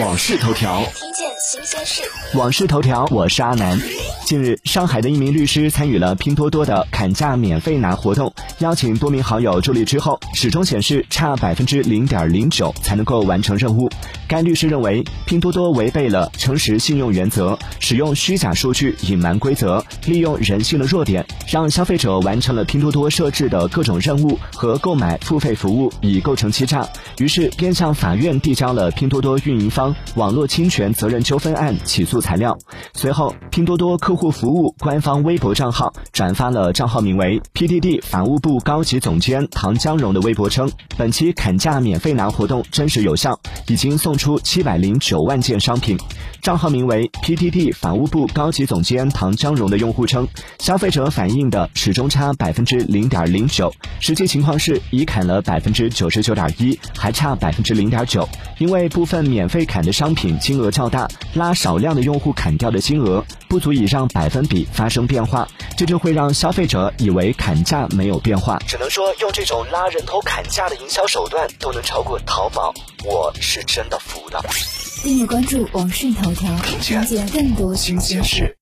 往事头条，听见新鲜事。往事头条，我是阿南。近日，上海的一名律师参与了拼多多的砍价免费拿活动，邀请多名好友助力之后，始终显示差百分之零点零九才能够完成任务。该律师认为，拼多多违背了诚实信用原则，使用虚假数据隐瞒规则，利用人性的弱点，让消费者完成了拼多多设置的各种任务和购买付费服务，已构成欺诈。于是，便向法院递交了拼多多运营方网络侵权责任纠纷案起诉材料。随后，拼多多客户服务官方微博账号转发了账号名为 “PDD 法务部高级总监唐江荣”的微博，称本期砍价免费拿活动真实有效，已经送出出七百零九万件商品。账号名为 “PDD 法务部高级总监唐江荣”的用户称，消费者反映的始终差百分之零点零九，实际情况是已砍了百分之九十九点一，还差百分之零点九。因为部分免费砍的商品金额较大，拉少量的用户砍掉的金额不足以让百分比发生变化，这就会让消费者以为砍价没有变化。只能说，用这种拉人头砍价的营销手段都能超过淘宝，我是真的服了。订阅关注网讯头条，了解更多新鲜事。